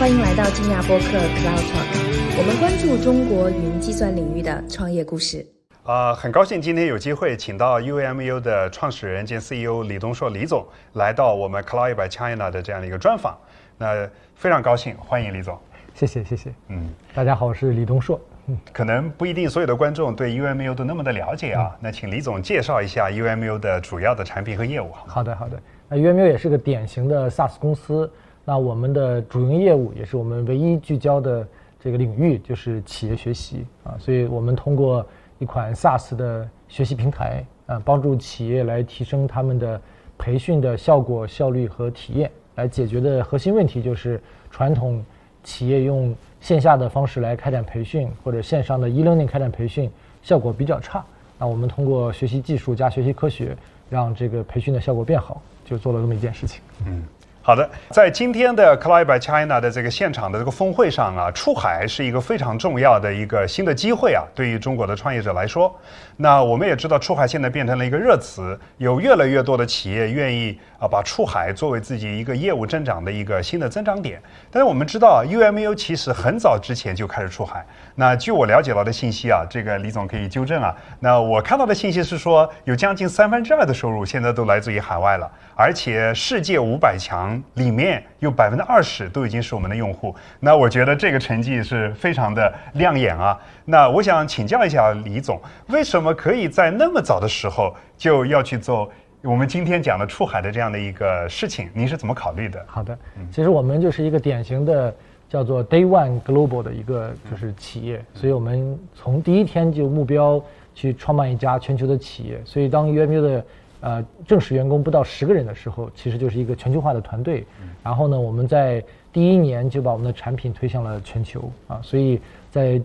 欢迎来到金亚播客 Cloud Talk，我们关注中国云计算领域的创业故事。啊，很高兴今天有机会请到 UMU 的创始人兼 CEO 李东硕李总来到我们 Cloud by China 的这样的一个专访。那非常高兴，欢迎李总。谢谢谢谢。嗯，大家好，我是李东硕。嗯，可能不一定所有的观众对 UMU 都那么的了解啊。那请李总介绍一下 UMU 的主要的产品和业务。好的好的。那 UMU 也是个典型的 SaaS 公司。那我们的主营业务也是我们唯一聚焦的这个领域，就是企业学习啊。所以我们通过一款 SaaS 的学习平台啊，帮助企业来提升他们的培训的效果、效率和体验。来解决的核心问题就是传统企业用线下的方式来开展培训，或者线上的 e-learning 开展培训效果比较差。那我们通过学习技术加学习科学，让这个培训的效果变好，就做了这么一件事情。嗯。好的，在今天的 Cloud by China 的这个现场的这个峰会上啊，出海是一个非常重要的一个新的机会啊，对于中国的创业者来说。那我们也知道，出海现在变成了一个热词，有越来越多的企业愿意啊把出海作为自己一个业务增长的一个新的增长点。但是我们知道，UMU 其实很早之前就开始出海。那据我了解到的信息啊，这个李总可以纠正啊。那我看到的信息是说，有将近三分之二的收入现在都来自于海外了，而且世界五百强里面有百分之二十都已经是我们的用户。那我觉得这个成绩是非常的亮眼啊。那我想请教一下李总，为什么可以在那么早的时候就要去做我们今天讲的出海的这样的一个事情？您是怎么考虑的？好的，其实我们就是一个典型的叫做 Day One Global 的一个就是企业，所以我们从第一天就目标去创办一家全球的企业。所以当 UMU 的呃正式员工不到十个人的时候，其实就是一个全球化的团队。然后呢，我们在第一年就把我们的产品推向了全球啊，所以在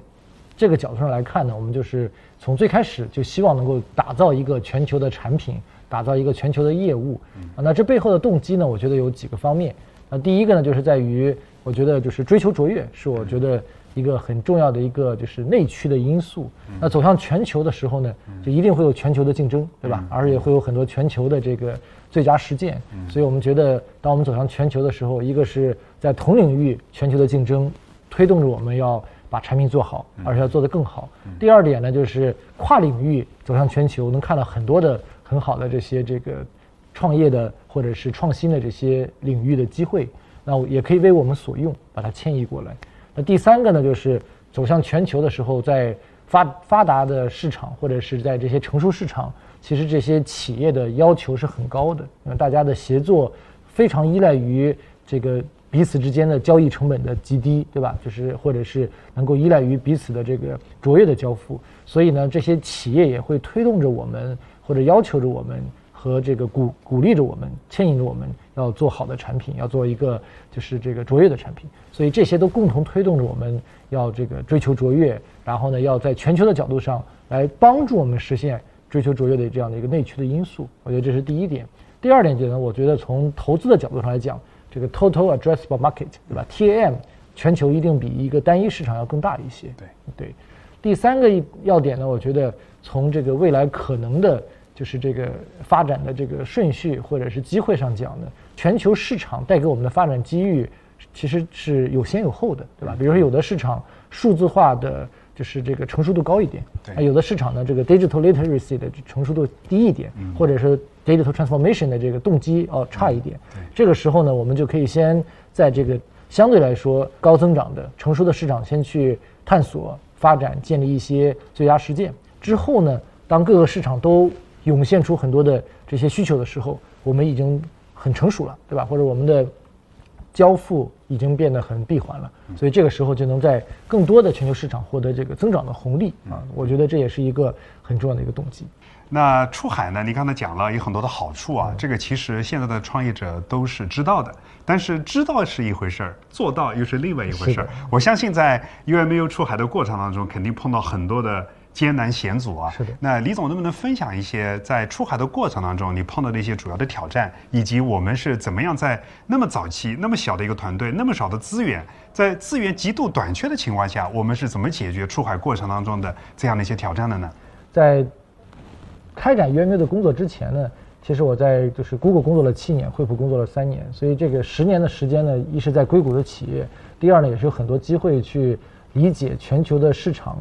这个角度上来看呢，我们就是从最开始就希望能够打造一个全球的产品，打造一个全球的业务。啊，那这背后的动机呢，我觉得有几个方面。那第一个呢，就是在于我觉得就是追求卓越，是我觉得一个很重要的一个就是内驱的因素。那走向全球的时候呢，就一定会有全球的竞争，对吧？而且会有很多全球的这个最佳实践。所以我们觉得，当我们走向全球的时候，一个是在同领域全球的竞争，推动着我们要。把产品做好，而且要做得更好。第二点呢，就是跨领域走向全球，能看到很多的很好的这些这个创业的或者是创新的这些领域的机会，那也可以为我们所用，把它迁移过来。那第三个呢，就是走向全球的时候，在发发达的市场或者是在这些成熟市场，其实这些企业的要求是很高的，因为大家的协作非常依赖于这个。彼此之间的交易成本的极低，对吧？就是或者是能够依赖于彼此的这个卓越的交付，所以呢，这些企业也会推动着我们，或者要求着我们，和这个鼓鼓励着我们，牵引着我们要做好的产品，要做一个就是这个卓越的产品。所以这些都共同推动着我们要这个追求卓越，然后呢，要在全球的角度上来帮助我们实现追求卓越的这样的一个内驱的因素。我觉得这是第一点。第二点呢，我觉得从投资的角度上来讲。这个 total addressable market，对吧？TAM 全球一定比一个单一市场要更大一些。对对。第三个要点呢，我觉得从这个未来可能的，就是这个发展的这个顺序或者是机会上讲的，全球市场带给我们的发展机遇其实是有先有后的，对吧？比如说有的市场数字化的。就是这个成熟度高一点，啊，有的市场呢，这个 digital literacy 的成熟度低一点，或者是 digital transformation 的这个动机哦差一点。这个时候呢，我们就可以先在这个相对来说高增长的成熟的市场先去探索、发展、建立一些最佳实践。之后呢，当各个市场都涌现出很多的这些需求的时候，我们已经很成熟了，对吧？或者我们的。交付已经变得很闭环了，所以这个时候就能在更多的全球市场获得这个增长的红利啊！我觉得这也是一个很重要的一个动机。那出海呢？你刚才讲了有很多的好处啊，这个其实现在的创业者都是知道的，但是知道是一回事儿，做到又是另外一回事儿。我相信在 UMU 出海的过程当中，肯定碰到很多的。艰难险阻啊！是的。那李总能不能分享一些在出海的过程当中你碰到的一些主要的挑战，以及我们是怎么样在那么早期、那么小的一个团队、那么少的资源，在资源极度短缺的情况下，我们是怎么解决出海过程当中的这样的一些挑战的呢？在开展 UMU 的工作之前呢，其实我在就是 Google 工作了七年，惠普工作了三年，所以这个十年的时间呢，一是在硅谷的企业，第二呢也是有很多机会去理解全球的市场，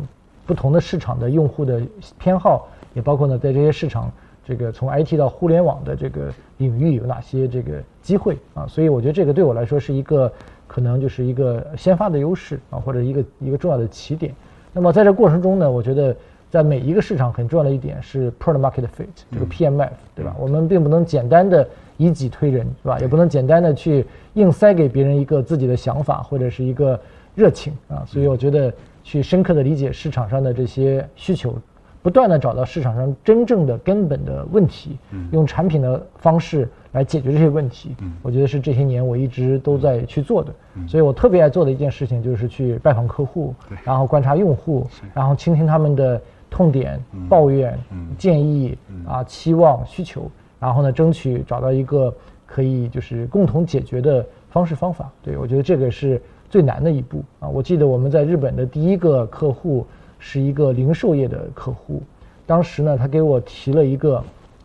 不同的市场的用户的偏好，也包括呢在这些市场这个从 IT 到互联网的这个领域有哪些这个机会啊，所以我觉得这个对我来说是一个可能就是一个先发的优势啊，或者一个一个重要的起点。那么在这过程中呢，我觉得。在每一个市场很重要的一点是 product market fit 这个 PMF 对吧？我们并不能简单的以己推人是吧？也不能简单的去硬塞给别人一个自己的想法或者是一个热情啊。所以我觉得去深刻的理解市场上的这些需求，不断的找到市场上真正的根本的问题，用产品的方式来解决这些问题。我觉得是这些年我一直都在去做的。所以我特别爱做的一件事情就是去拜访客户，然后观察用户，然后倾听他们的。痛点、抱怨、建议啊、期望、需求，然后呢，争取找到一个可以就是共同解决的方式方法。对我觉得这个是最难的一步啊！我记得我们在日本的第一个客户是一个零售业的客户，当时呢，他给我提了一个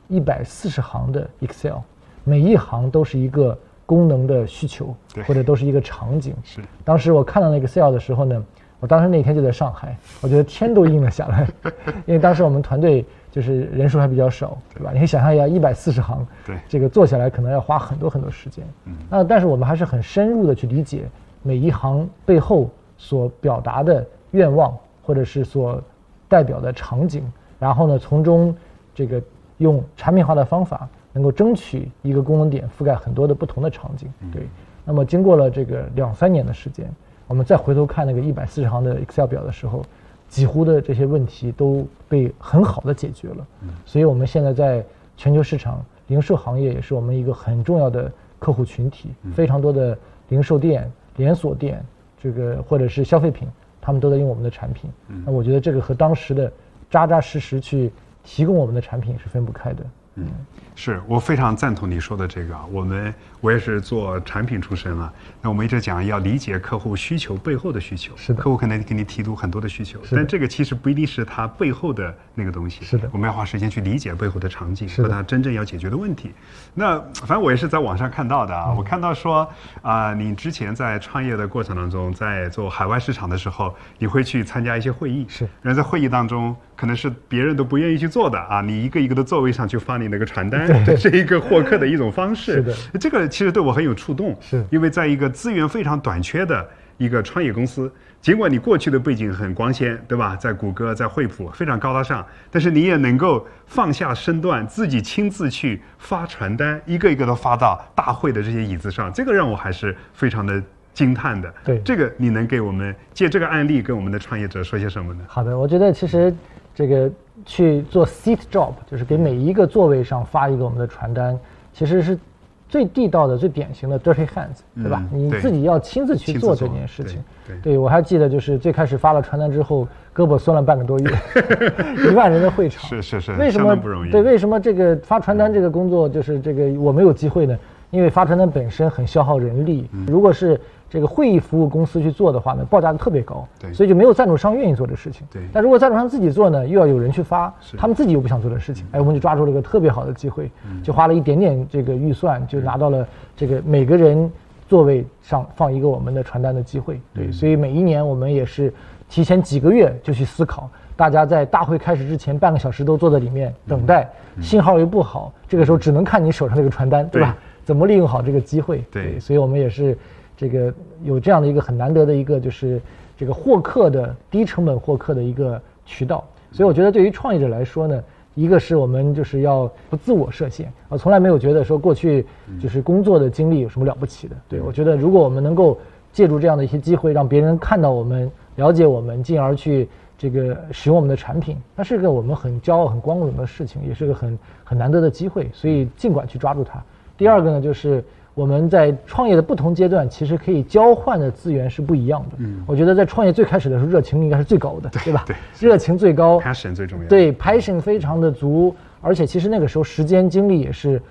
一百四十行的 Excel，每一行都是一个功能的需求，或者都是一个场景。是。当时我看到那个 Excel 的时候呢。我当时那天就在上海，我觉得天都阴了下来，因为当时我们团队就是人数还比较少，对吧？你可以想象一下，一百四十行，对，这个做下来可能要花很多很多时间。嗯，那但是我们还是很深入的去理解每一行背后所表达的愿望，或者是所代表的场景，然后呢，从中这个用产品化的方法，能够争取一个功能点覆盖很多的不同的场景。对，那么经过了这个两三年的时间。我们再回头看那个一百四十行的 Excel 表的时候，几乎的这些问题都被很好的解决了。所以，我们现在在全球市场零售行业也是我们一个很重要的客户群体，非常多的零售店、连锁店，这个或者是消费品，他们都在用我们的产品。那我觉得这个和当时的扎扎实实去提供我们的产品是分不开的。嗯。是我非常赞同你说的这个。我们我也是做产品出身了，那我们一直讲要理解客户需求背后的需求。是的，客户可能给你提出很多的需求，但这个其实不一定是他背后的那个东西。是的，我们要花时间去理解背后的场景和他真正要解决的问题。那反正我也是在网上看到的啊，我看到说啊，你之前在创业的过程当中，在做海外市场的时候，你会去参加一些会议。是，然后在会议当中，可能是别人都不愿意去做的啊，你一个一个的座位上去发你那个传单。这是一个获客的一种方式。是的，这个其实对我很有触动。是，因为在一个资源非常短缺的一个创业公司，尽管你过去的背景很光鲜，对吧？在谷歌、在惠普非常高大上，但是你也能够放下身段，自己亲自去发传单，一个一个的发到大会的这些椅子上，这个让我还是非常的惊叹的。对，这个你能给我们借这个案例跟我们的创业者说些什么呢？好的，我觉得其实这个。去做 seat job，就是给每一个座位上发一个我们的传单，其实是最地道的、最典型的 dirty hands，对吧？你自己要亲自去做这件事情。对，我还记得就是最开始发了传单之后，胳膊酸了半个多月，一万人的会场，是是是，为什么不容易？对，为什么这个发传单这个工作就是这个我没有机会呢？因为发传单本身很消耗人力，如果是。这个会议服务公司去做的话呢，报价特别高，对，所以就没有赞助商愿意做这事情。对，但如果赞助商自己做呢，又要有人去发，他们自己又不想做这事情，哎，我们就抓住了一个特别好的机会，就花了一点点这个预算，就拿到了这个每个人座位上放一个我们的传单的机会。对，所以每一年我们也是提前几个月就去思考，大家在大会开始之前半个小时都坐在里面等待，信号又不好，这个时候只能看你手上这个传单，对吧？怎么利用好这个机会？对，所以我们也是。这个有这样的一个很难得的一个，就是这个获客的低成本获客的一个渠道，所以我觉得对于创业者来说呢，一个是我们就是要不自我设限，我从来没有觉得说过去就是工作的经历有什么了不起的，对我觉得如果我们能够借助这样的一些机会，让别人看到我们、了解我们，进而去这个使用我们的产品，那是个我们很骄傲、很光荣的事情，也是个很很难得的机会，所以尽管去抓住它。第二个呢，就是。我们在创业的不同阶段，其实可以交换的资源是不一样的。嗯，我觉得在创业最开始的时候，热情应该是最高的，对吧？对，热情最高，passion 最重要。对，passion 非常的足，而且其实那个时候时间精力也是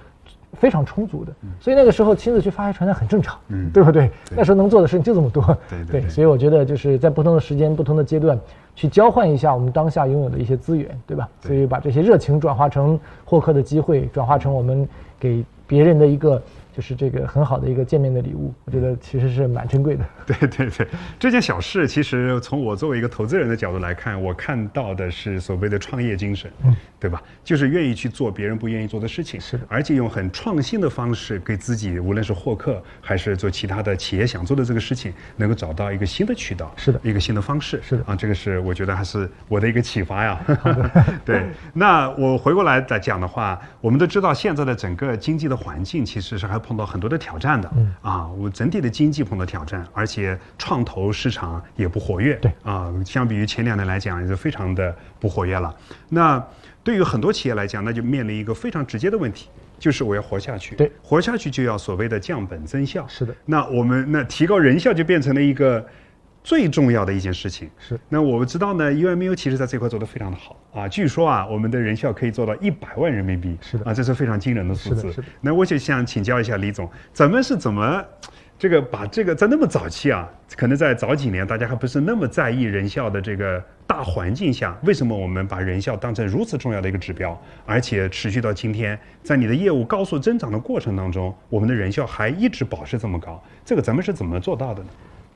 非常充足的，所以那个时候亲自去发一传单很正常，嗯，对不对？那时候能做的事情就这么多，对对。所以我觉得就是在不同的时间、不同的阶段，去交换一下我们当下拥有的一些资源，对吧？所以把这些热情转化成获客的机会，转化成我们给别人的一个。就是这个很好的一个见面的礼物，我觉得其实是蛮珍贵的。对对对，这件小事其实从我作为一个投资人的角度来看，我看到的是所谓的创业精神，嗯，对吧？就是愿意去做别人不愿意做的事情，是的，而且用很创新的方式给自己，无论是获客还是做其他的企业想做的这个事情，能够找到一个新的渠道，是的，一个新的方式，是的啊，这个是我觉得还是我的一个启发呀。对，那我回过来再讲的话，我们都知道现在的整个经济的环境其实是还。碰到很多的挑战的，嗯啊，我整体的经济碰到挑战，而且创投市场也不活跃，对啊，相比于前两年来讲，也是非常的不活跃了。那对于很多企业来讲，那就面临一个非常直接的问题，就是我要活下去，对，活下去就要所谓的降本增效，是的。那我们那提高人效就变成了一个。最重要的一件事情是，那我们知道呢，UMU 其实在这块做得非常的好啊。据说啊，我们的人效可以做到一百万人民币，是的啊，这是非常惊人的数字。是的。那我就想请教一下李总，咱们是怎么这个把这个在那么早期啊，可能在早几年大家还不是那么在意人效的这个大环境下，为什么我们把人效当成如此重要的一个指标，而且持续到今天，在你的业务高速增长的过程当中，我们的人效还一直保持这么高，这个咱们是怎么做到的呢？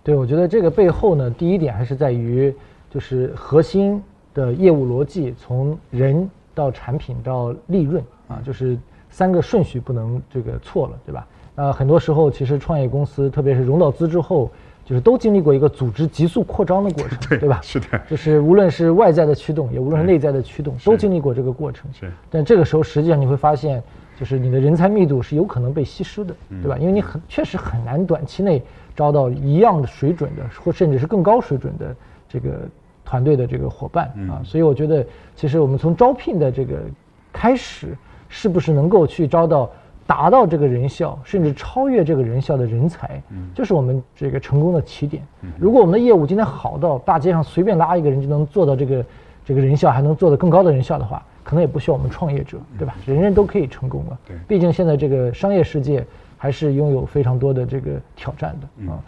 对，我觉得这个背后呢，第一点还是在于，就是核心的业务逻辑，从人到产品到利润啊，就是三个顺序不能这个错了，对吧？呃，很多时候其实创业公司，特别是融到资之后，就是都经历过一个组织急速扩张的过程，对吧？是的。就是无论是外在的驱动，也无论是内在的驱动，都经历过这个过程。是。但这个时候，实际上你会发现，就是你的人才密度是有可能被稀释的，对吧？因为你很确实很难短期内。招到一样的水准的，或甚至是更高水准的这个团队的这个伙伴啊，所以我觉得，其实我们从招聘的这个开始，是不是能够去招到达到这个人效，甚至超越这个人效的人才，就是我们这个成功的起点。如果我们的业务今天好到大街上随便拉一个人就能做到这个这个人效，还能做得更高的人效的话，可能也不需要我们创业者，对吧？人人都可以成功了。对，毕竟现在这个商业世界。还是拥有非常多的这个挑战的啊，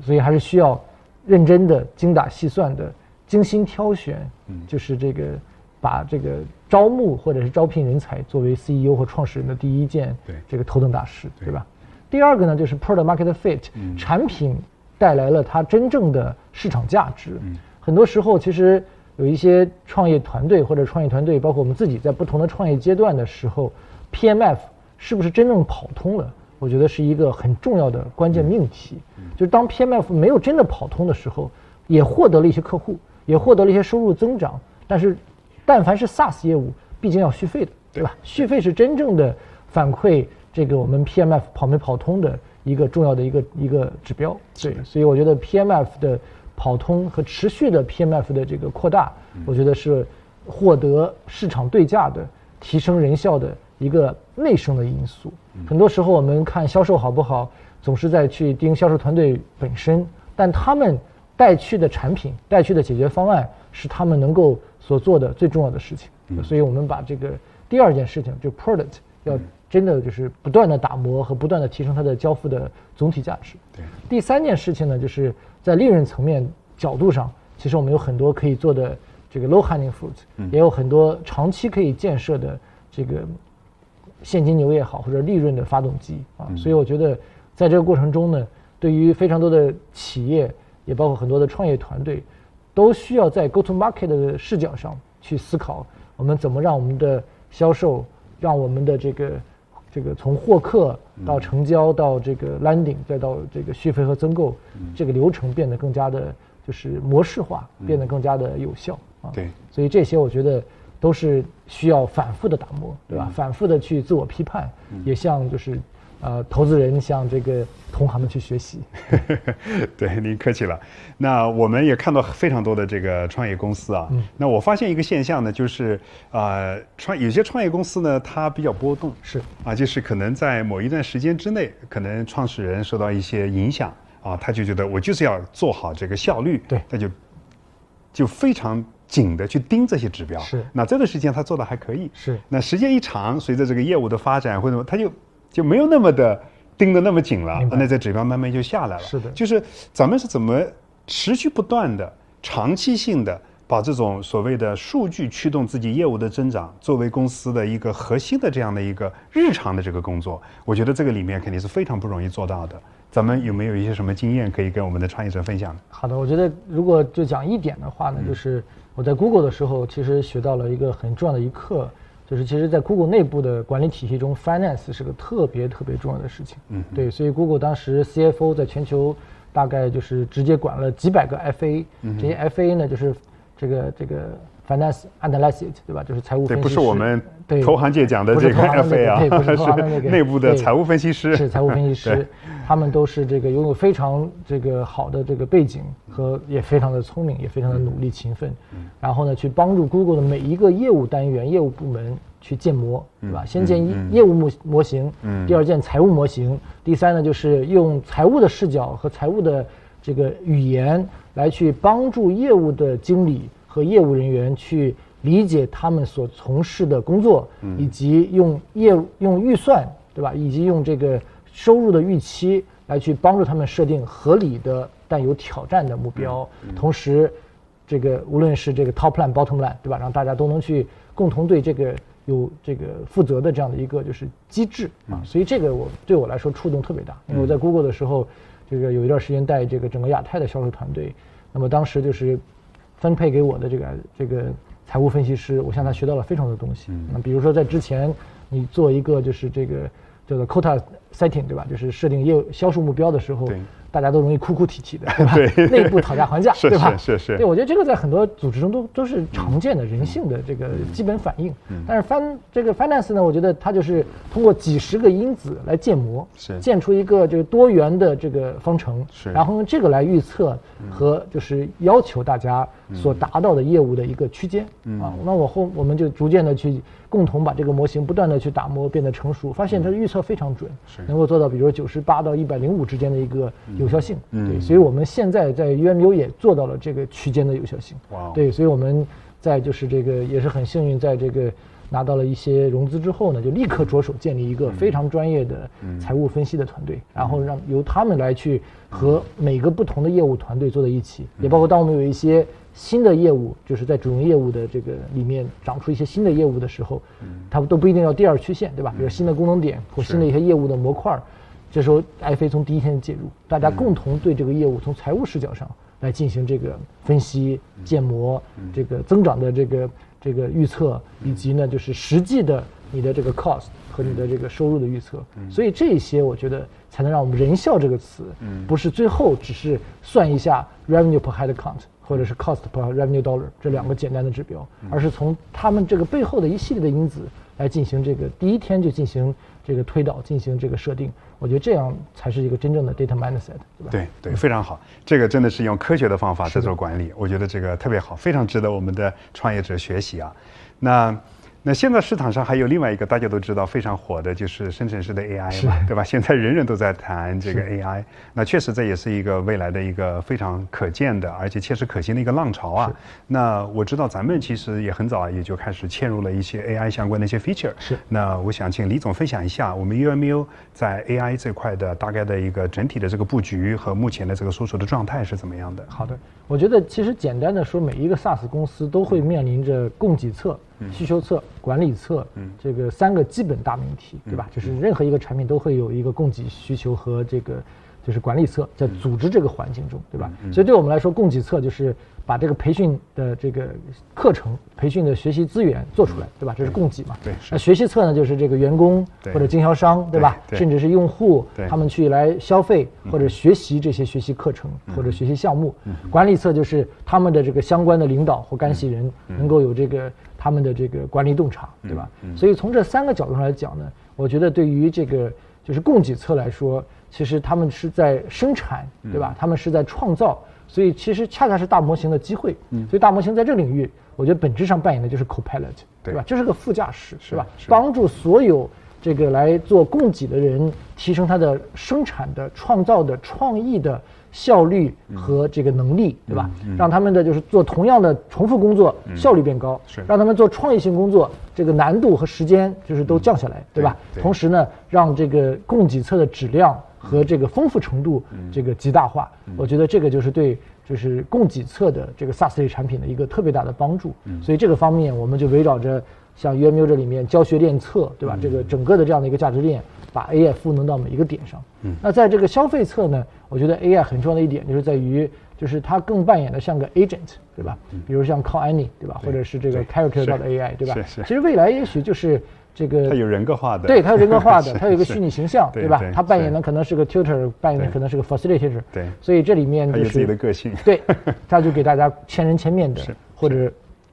所以还是需要认真的、精打细算的、精心挑选，就是这个把这个招募或者是招聘人才作为 CEO 或创始人的第一件这个头等大事，对。吧？第二个呢，就是 product market fit，产品带来了它真正的市场价值。很多时候，其实有一些创业团队或者创业团队，包括我们自己在不同的创业阶段的时候，PMF 是不是真正跑通了？我觉得是一个很重要的关键命题，就是当 PMF 没有真的跑通的时候，也获得了一些客户，也获得了一些收入增长。但是，但凡是 SaaS 业务，毕竟要续费的，对吧？续费是真正的反馈这个我们 PMF 跑没跑通的一个重要的一个一个指标。对，所以我觉得 PMF 的跑通和持续的 PMF 的这个扩大，我觉得是获得市场对价的、提升人效的。一个内生的因素，很多时候我们看销售好不好，总是在去盯销售团队本身，但他们带去的产品、带去的解决方案是他们能够所做的最重要的事情。所以我们把这个第二件事情，就 product 要真的就是不断的打磨和不断的提升它的交付的总体价值。对。第三件事情呢，就是在利润层面角度上，其实我们有很多可以做的这个 low hanging fruit，也有很多长期可以建设的这个。现金流也好，或者利润的发动机啊，所以我觉得，在这个过程中呢，对于非常多的企业，也包括很多的创业团队，都需要在 go to market 的视角上去思考，我们怎么让我们的销售，让我们的这个这个从获客到成交到这个 landing 再到这个续费和增购这个流程变得更加的，就是模式化，变得更加的有效啊。对，所以这些我觉得。都是需要反复的打磨，对吧？反复的去自我批判，也向就是，呃，投资人向这个同行们去学习。对，您客气了。那我们也看到非常多的这个创业公司啊。那我发现一个现象呢，就是啊，创有些创业公司呢，它比较波动。是啊，就是可能在某一段时间之内，可能创始人受到一些影响啊，他就觉得我就是要做好这个效率。对，他就就非常。紧的去盯这些指标，是那这段时间他做的还可以，是那时间一长，随着这个业务的发展或者他就就没有那么的盯得那么紧了那这指标慢慢就下来了。是的就是咱们是怎么持续不断的、长期性的把这种所谓的数据驱动自己业务的增长，作为公司的一个核心的这样的一个日常的这个工作，我觉得这个里面肯定是非常不容易做到的。咱们有没有一些什么经验可以跟我们的创业者分享？好的，我觉得如果就讲一点的话呢，就是我在 Google 的时候，其实学到了一个很重要的一课，就是其实，在 Google 内部的管理体系中，finance 是个特别特别重要的事情。嗯，对，所以 Google 当时 CFO 在全球大概就是直接管了几百个 FA，这些 FA 呢就是这个这个 finance analyst 对吧？就是财务对，分析师。不是我们对投行界讲的这个投行的那 FA 啊，对，不是投行的那个 内部的财务分析师，是财务分析师，他们都是这个拥有非常这个好的这个背景和也非常的聪明，也非常的努力勤奋，然后呢，去帮助 Google 的每一个业务单元、业务部门去建模，对吧？先建业业务模模型，第二建财务模型，第三呢就是用财务的视角和财务的这个语言来去帮助业务的经理和业务人员去理解他们所从事的工作，以及用业务用预算，对吧？以及用这个收入的预期来去帮助他们设定合理的但有挑战的目标，同时，这个无论是这个 top line、bottom line，对吧？让大家都能去共同对这个有这个负责的这样的一个就是机制。啊，所以这个我对我来说触动特别大，因为我在 Google 的时候，这个有一段时间带这个整个亚太的销售团队，那么当时就是分配给我的这个这个财务分析师，我向他学到了非常多东西。那比如说在之前，你做一个就是这个叫做 quota setting，对吧？就是设定业务销售目标的时候，大家都容易哭哭啼啼的，对吧？对 内部讨价还价，对吧？是是是对，我觉得这个在很多组织中都都是常见的人性的这个基本反应。嗯但是 fin 这个 finance 呢，我觉得它就是通过几十个因子来建模，是建出一个这个多元的这个方程，是然后用这个来预测和就是要求大家所达到的业务的一个区间啊。那我后我们就逐渐的去共同把这个模型不断的去打磨，变得成熟，发现它的预测非常准，能够做到比如说九十八到一百零五之间的一个有效性。对，所以我们现在在 UMU 也做到了这个区间的有效性。哇哦。对，所以我们在就是这个也是很幸运，在这个拿到了一些融资之后呢，就立刻着手建立一个非常专业的财务分析的团队，然后让由他们来去和每个不同的业务团队坐在一起，也包括当我们有一些新的业务，就是在主营业务的这个里面长出一些新的业务的时候，他们都不一定要第二曲线，对吧？比如新的功能点或新的一些业务的模块儿，这时候爱飞从第一天介入，大家共同对这个业务从财务视角上来进行这个分析、建模、这个增长的这个这个预测，以及呢就是实际的你的这个 cost 和你的这个收入的预测。所以这些我觉得才能让我们人效这个词，不是最后只是算一下 revenue per head count 或者是 cost per revenue dollar 这两个简单的指标，而是从他们这个背后的一系列的因子来进行这个第一天就进行这个推导，进行这个设定。我觉得这样才是一个真正的 data mindset，对吧？对对，非常好，这个真的是用科学的方法在做管理，我觉得这个特别好，非常值得我们的创业者学习啊。那那现在市场上还有另外一个大家都知道非常火的，就是生成式的 AI 嘛，对吧？现在人人都在谈这个 AI，那确实这也是一个未来的一个非常可见的，而且切实可行的一个浪潮啊。那我知道咱们其实也很早也就开始嵌入了一些 AI 相关的一些 feature。是那我想请李总分享一下我们 UMU 在 AI 这块的大概的一个整体的这个布局和目前的这个搜索的状态是怎么样的？好的，我觉得其实简单的说，每一个 SaaS 公司都会面临着供给侧、需求侧、管理侧，这个三个基本大命题，对吧？就是任何一个产品都会有一个供给、需求和这个就是管理侧，在组织这个环境中，对吧？所以对我们来说，供给侧就是把这个培训的这个课程、培训的学习资源做出来，对吧？这是供给嘛。对那学习侧呢，就是这个员工或者经销商，对吧？甚至是用户对，他们去来消费或者学习这些学习课程或者学习项目。管理侧就是他们的这个相关的领导或干系人能够有这个他们的这个管理洞察，对吧？所以从这三个角度上来讲呢，我觉得对于这个就是供给侧来说，其实他们是在生产，对吧？他们是在创造。所以其实恰恰是大模型的机会，所以大模型在这个领域，我觉得本质上扮演的就是 co-pilot，对吧？就是个副驾驶，是吧？是帮助所有这个来做供给的人提升他的生产的、创造的、创意的效率和这个能力，对吧？让他们的就是做同样的重复工作效率变高，是。让他们做创意性工作这个难度和时间就是都降下来，对吧？对。同时呢，让这个供给侧的质量和这个丰富程度这个极大化，我觉得这个就是对就是供给侧的这个 SaaS 类产品的一个特别大的帮助。所以这个方面，我们就围绕着像 UMU 这里面教学练测，对吧？这个整个的这样的一个价值链，把 AI 赋能到每一个点上。那在这个消费侧呢，我觉得 AI 很重要的一点就是在于，就是它更扮演的像个 agent，对吧？比如像 Call Any，对吧？或者是这个 Character 是到的 AI，对吧？是是其实未来也许就是这个它有人格化的，对，它有人格化的，它有一个虚拟形象，对对吧？它扮演的可能是个 tutor，扮演的可能是个 facilitator，对所以这里面就它有自己的是个性，对，它就给大家千人千面的或者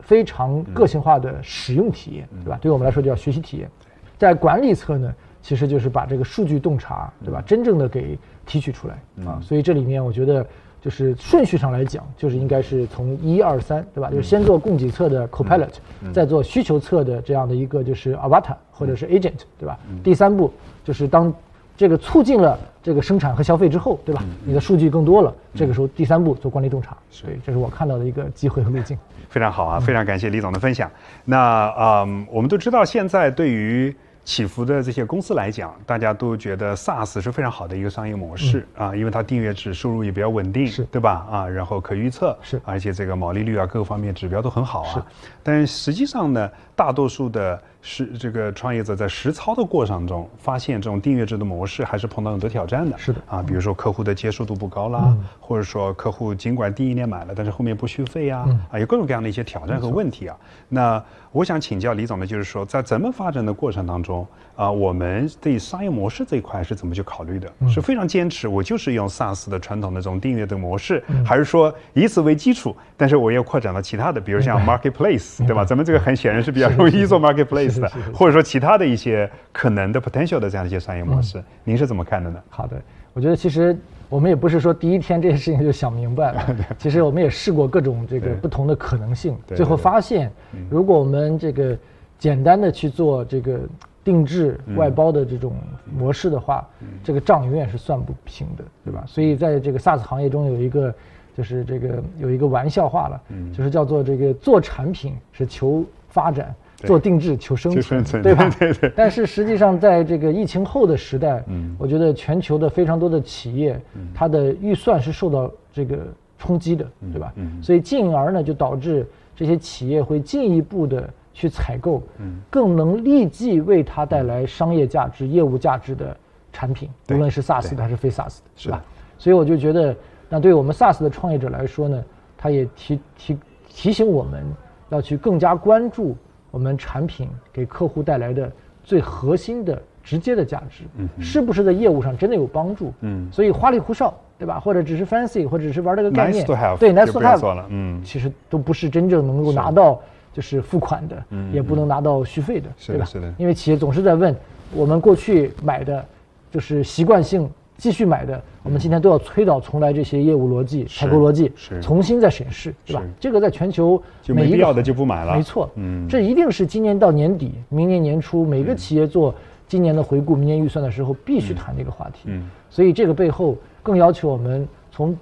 非常个性化的使用体验，对吧？对我们来说就叫学习体验。在管理侧呢，其实就是把这个数据洞察，对吧？真正的给提取出来啊。所以这里面我觉得就是顺序上来讲，就是应该是从一二三，对吧？就是先做供给侧的 copilot，再做需求侧的这样的一个就是 avatar 或者是 agent，对吧？第三步就是当这个促进了这个生产和消费之后，对吧？你的数据更多了，这个时候第三步做管理洞察，对，这是我看到的一个机会和路径。非常好啊，非常感谢李总的分享。那嗯，我们都知道现在对于起伏的这些公司来讲，大家都觉得 SaaS 是非常好的一个商业模式、啊，因为它订阅制收入也比较稳定，是对吧？啊，然后可预测，是而且这个毛利率啊各个方面指标都很好啊。但实际上呢，大多数的实这个创业者在实操的过程中，发现这种订阅制的模式还是碰到很多挑战的。是的啊，比如说客户的接受度不高啦，或者说客户尽管第一年买了，但是后面不续费啊，啊，有各种各样的一些挑战和问题啊。那我想请教李总的就是说，在咱们发展的过程当中啊，我们对商业模式这一块是怎么去考虑的？是非常坚持我就是用 SaaS 的传统的这种订阅的模式，还是说以此为基础，但是我又扩展到其他的，比如像 Marketplace，对吧？咱们这个很显然是比较容易做 Marketplace 或者说其他的一些可能的 potential 的这样一些商业模式，您是怎么看的呢？好的，我觉得其实我们也不是说第一天这件事情就想明白了，其实我们也试过各种这个不同的可能性，最后发现，如果我们这个简单的去做这个定制外包的这种模式的话，这个账永远是算不平的，对吧？所以在这个 SaaS 行业中有一个。就是这个有一个玩笑话了，就是叫做这个做产品是求发展，做定制求生存，对吧？对对对。但是实际上，在这个疫情后的时代，嗯。我觉得全球的非常多的企业，它的预算是受到这个冲击的，对吧？嗯。所以进而呢，就导致这些企业会进一步的去采购，嗯。更能立即为它带来商业价值、业务价值的产品，无论是 SaaS 的还是非 SaaS 的，是。吧？所以我就觉得，那对于我们 SaaS 的创业者来说呢，它也提提提醒我们要去更加关注我们产品给客户带来的最核心的直接的价值，是不是在业务上真的有帮助？嗯。所以花里胡哨，对吧？或者只是 fancy，或者只是玩这个概 Nice 念 to have，对就 nice to have 做了嗯。其实都不是真正能够拿到就是付款的，也不能拿到续费的，对吧？是的是的。因为企业总是在问，我们过去买的，就是习惯性继续买的，我们今天都要推倒重来这些业务逻辑、采购逻辑，重新再审视，对吧？这个在全球就每一个没必要的就不买了。没错，嗯。这一定是今年到年底、明年年初每个企业做今年的回顾、明年预算的时候必须谈这个话题。嗯。所以这个背后更要求我们从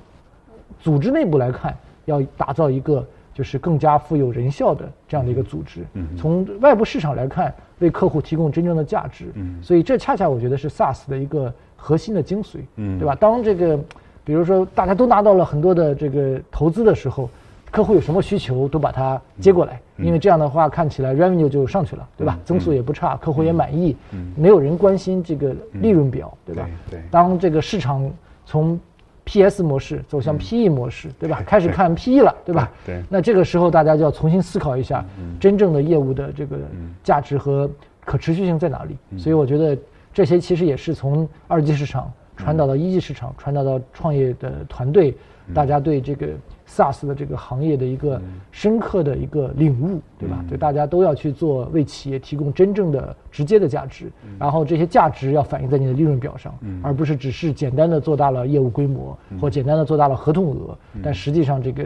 组织内部来看，要打造一个就是更加富有人效的这样的一个组织。嗯从外部市场来看，为客户提供真正的价值。嗯所以这恰恰我觉得是 SaaS 的一个核心的精髓，嗯对吧？当这个比如说大家都拿到了很多的这个投资的时候。客户有什么需求都把它接过来，嗯因为这样的话看起来 revenue 就上去了，对吧？增速也不差，客户也满意，嗯没有人关心这个利润表，对吧？对对当这个市场从 PS 模式走向 PE 模式，对吧？开始看 PE 了，对吧？对对。那这个时候大家就要重新思考一下，真正的业务的这个价值和可持续性在哪里。所以我觉得这些其实也是从二级市场传导到一级市场，传导到创业的团队，大家对这个 SaaS 的这个行业的一个深刻的一个领悟，对吧？对，大家都要去做，为企业提供真正的直接的价值，然后这些价值要反映在你的利润表上，而不是只是简单的做大了业务规模或简单的做大了合同额，但实际上这个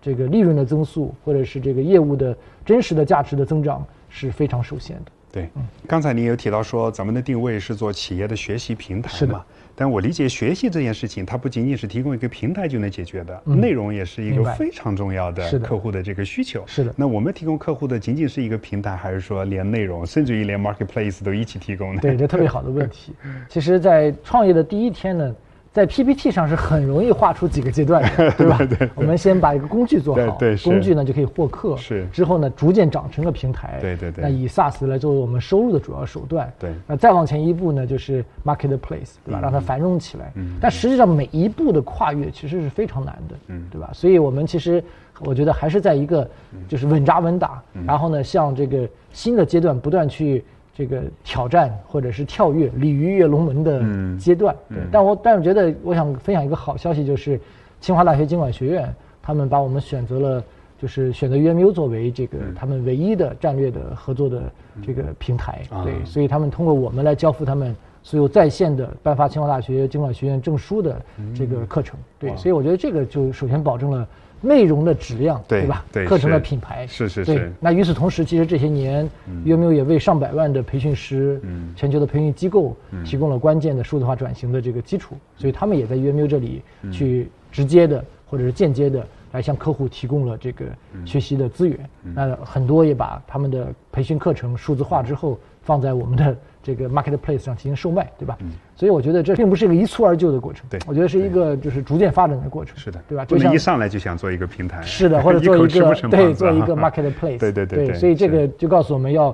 这个利润的增速或者是这个业务的真实的价值的增长是非常受限的。对，刚才您有提到说咱们的定位是做企业的学习平台是的。嘛？但我理解学习这件事情，它不仅仅是提供一个平台就能解决的，内容也是一个非常重要的是的客户的这个需求。是的那我们提供客户的仅仅是一个平台，还是说连内容，甚至于连 marketplace 都一起提供呢？对，这特别好的问题。其实，在创业的第一天呢，在 PPT 上是很容易画出几个阶段的，对吧？我们先把一个工具做好，对对是工具呢就可以获客，是之后呢逐渐长成个平台，对对对那以 SaaS 来作为我们收入的主要手段，对那再往前一步呢，就是 marketplace，对吧？让它繁荣起来。但实际上每一步的跨越其实是非常难的，嗯对吧？所以我们其实我觉得还是在一个就是稳扎稳打，然后呢，向这个新的阶段不断去。这个挑战或者是跳跃鲤鱼跃龙门的嗯阶段，对。但我但是觉得，我想分享一个好消息，就是清华大学经管学院他们把我们选择了，就是选择 UMU 作为这个他们唯一的战略的合作的这个平台，啊对。所以他们通过我们来交付他们所有在线的颁发清华大学经管学院证书的这个课程，对。所以我觉得这个就首先保证了。内容的质量，对吧？对课程的品牌，是是对是。那与此同时，其实这些年，UMU 也为上百万的培训师、嗯。全球的培训机构提供了关键的数字化转型的这个基础，所以他们也在 UMU 这里嗯。去直接的或者是间接的来向客户提供了这个嗯。学习的资源。那很多也把他们的培训课程数字化之后放在我们的 这个 marketplace 上进行售卖，对吧？所以我觉得这并不是一个一蹴而就的过程，对。我觉得是一个就是逐渐发展的过程，是的，对吧？就像不能一上来就想做一个平台，是的，或者 做一个对做一个 marketplace，对对对对所以这个就告诉我们要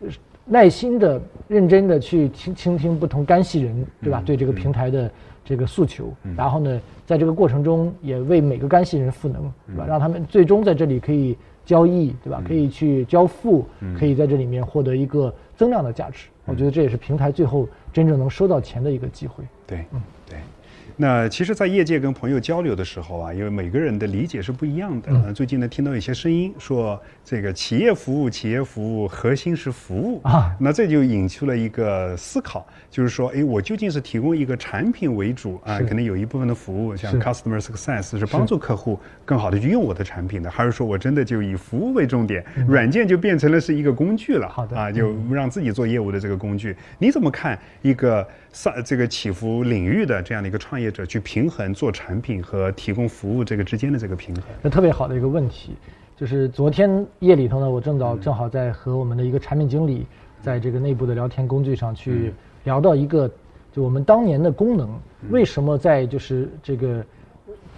呃耐心的、认真的去倾倾听不同干系人，对嗯吧？对这个平台的这个诉求，然后呢，在这个过程中也为每个干系人赋能，对嗯吧？让他们最终在这里可以交易，对吧？可以去交付，嗯可以在这里面获得一个增量的价值。我觉得这也是平台最后真正能收到钱的一个机会。对，对。那其实，在业界跟朋友交流的时候啊，因为每个人的理解是不一样的。最近呢，听到一些声音说，这个企业服务，企业服务核心是服务啊。那这就引出了一个思考，就是说，哎，我究竟是提供一个产品为主啊，可能有一部分的服务，像 customer success 是帮助客户更好的去用我的产品的，还是说我真的就以服务为重点，软件就变成了是一个工具了？嗯好的啊，就让自己做业务的这个工具。你怎么看一个上这个起伏领域的这样的一个创业者去平衡做产品和提供服务这个之间的这个平衡？那特别好的一个问题，就是昨天夜里头呢，我正早正好在和我们的一个产品经理，在这个内部的聊天工具上去聊到一个，就我们当年的功能，为什么在就是这个。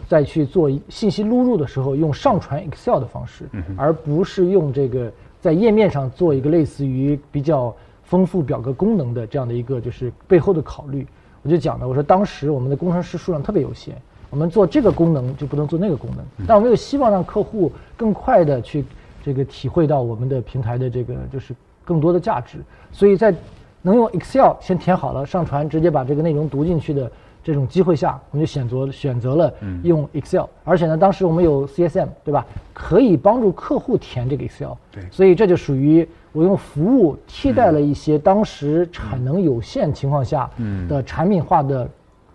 再去做信息录入的时候，用上传 Excel 的方式，而不是用这个在页面上做一个类似于比较丰富表格功能的这样的一个就是背后的考虑。我就讲的，我说当时我们的工程师数量特别有限，我们做这个功能就不能做那个功能，但我们又希望让客户更快的去这个体会到我们的平台的这个就是更多的价值，所以在能用 Excel 先填好了上传，直接把这个内容读进去的这种机会下，我们就选择选择了用 Excel，、而且呢，当时我们有 CSM 对吧，可以帮助客户填这个 Excel，对。所以这就属于我用服务替代了一些当时产能有限情况下的产品化的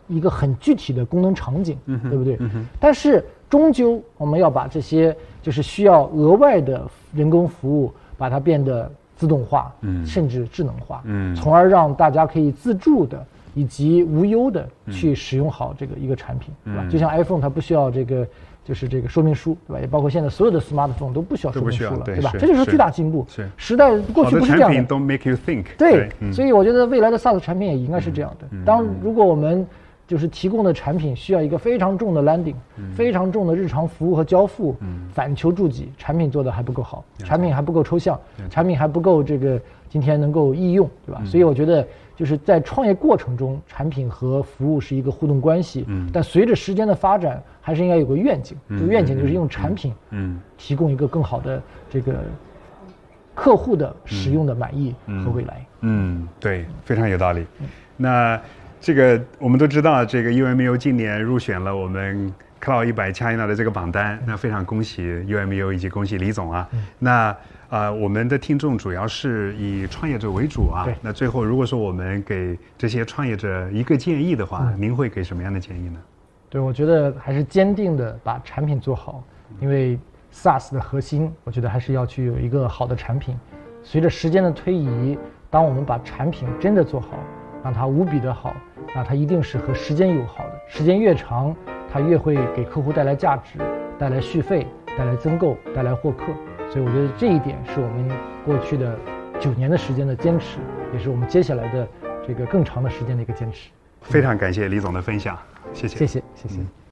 一个很具体的功能场景，对不对？但是终究我们要把这些就是需要额外的人工服务，把它变得自动化，甚至智能化，嗯。从而让大家可以自助的以及无忧的去使用好这个一个产品，对吧？就像 iPhone 它不需要这个。就是这个说明书，对吧？也包括现在所有的 smartphone 都不需要都不需要说明书了，对是？吧这就是是巨大进步。是时代过去不是这样的产品。都 make you think 对，嗯所以我觉得未来的 SaaS 产品也应该是这样的。当如果我们就是提供的产品需要一个非常重的 landing，、非常重的日常服务和交付，反求诸己，产品做的还不够好，产品还不够抽象，产品还不够这个今天能够易用，对吧？所以我觉得就是在创业过程中，产品和服务是一个互动关系，嗯但随着时间的发展，还是应该有个愿景，这个愿景就是用产品嗯提供一个更好的这个客户的使用的满意和未来。嗯，对，非常有道理。那这个我们都知道，这个 UMU 今年入选了我们 Cloud 一百 China 的这个榜单，那非常恭喜 UMU 以及恭喜李总啊。那呃，我们的听众主要是以创业者为主啊对。那最后，如果说我们给这些创业者一个建议的话，您会给什么样的建议呢？对，我觉得还是坚定的把产品做好，因为 SaaS 的核心，我觉得还是要去有一个好的产品。随着时间的推移，当我们把产品真的做好，让它无比的好，那它一定是和时间友好的。时间越长，它越会给客户带来价值，带来续费，带来增购，带来获客。所以我觉得这一点是我们过去的九年的时间的坚持，也是我们接下来的这个更长的时间的一个坚持。非常感谢李总的分享，谢谢。谢谢，谢谢。